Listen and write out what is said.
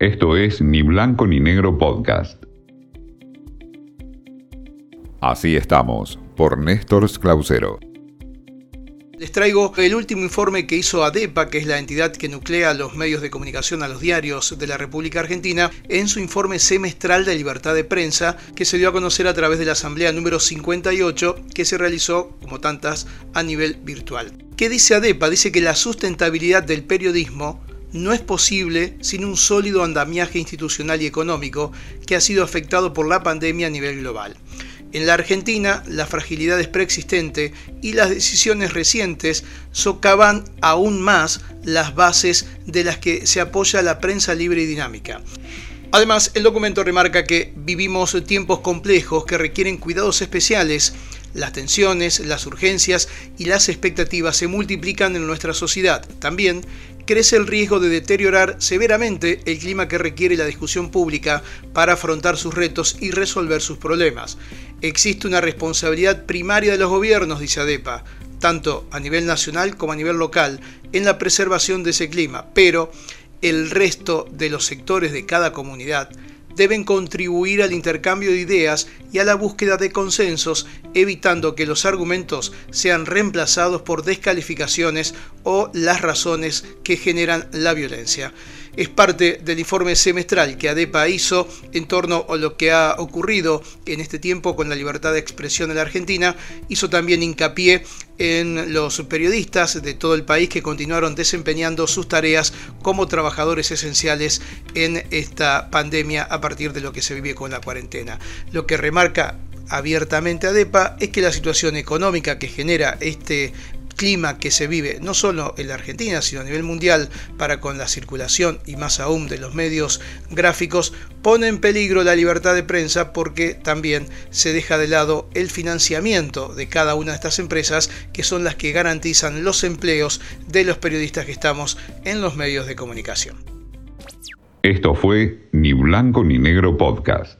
Esto es Ni Blanco ni Negro Podcast. Así estamos, por Néstor Clausero. Les traigo el último informe que hizo ADEPA, que es la entidad que nuclea los medios de comunicación a los diarios de la República Argentina, en su informe semestral de libertad de prensa, que se dio a conocer a través de la Asamblea número 58, que se realizó, como tantas, a nivel virtual. ¿Qué dice ADEPA? Dice que la sustentabilidad del periodismo no es posible sin un sólido andamiaje institucional y económico que ha sido afectado por la pandemia a nivel global. En la Argentina, la fragilidad es preexistente y las decisiones recientes socavan aún más las bases de las que se apoya la prensa libre y dinámica. Además, el documento remarca que vivimos tiempos complejos que requieren cuidados especiales. Las tensiones, las urgencias y las expectativas se multiplican en nuestra sociedad. También crece el riesgo de deteriorar severamente el clima que requiere la discusión pública para afrontar sus retos y resolver sus problemas. Existe una responsabilidad primaria de los gobiernos, dice ADEPA, tanto a nivel nacional como a nivel local, en la preservación de ese clima, pero el resto de los sectores de cada comunidad deben contribuir al intercambio de ideas y a la búsqueda de consensos, evitando que los argumentos sean reemplazados por descalificaciones o las razones que generan la violencia es parte del informe semestral que ADEPA hizo en torno a lo que ha ocurrido en este tiempo con la libertad de expresión en la Argentina. Hizo también hincapié en los periodistas de todo el país que continuaron desempeñando sus tareas como trabajadores esenciales en esta pandemia a partir de lo que se vive con la cuarentena. Lo que remarca abiertamente ADEPA es que la situación económica que genera este clima que se vive no solo en la Argentina, sino a nivel mundial para con la circulación y más aún de los medios gráficos, pone en peligro la libertad de prensa porque también se deja de lado el financiamiento de cada una de estas empresas que son las que garantizan los empleos de los periodistas que estamos en los medios de comunicación. Esto fue Ni Blanco ni Negro Podcast.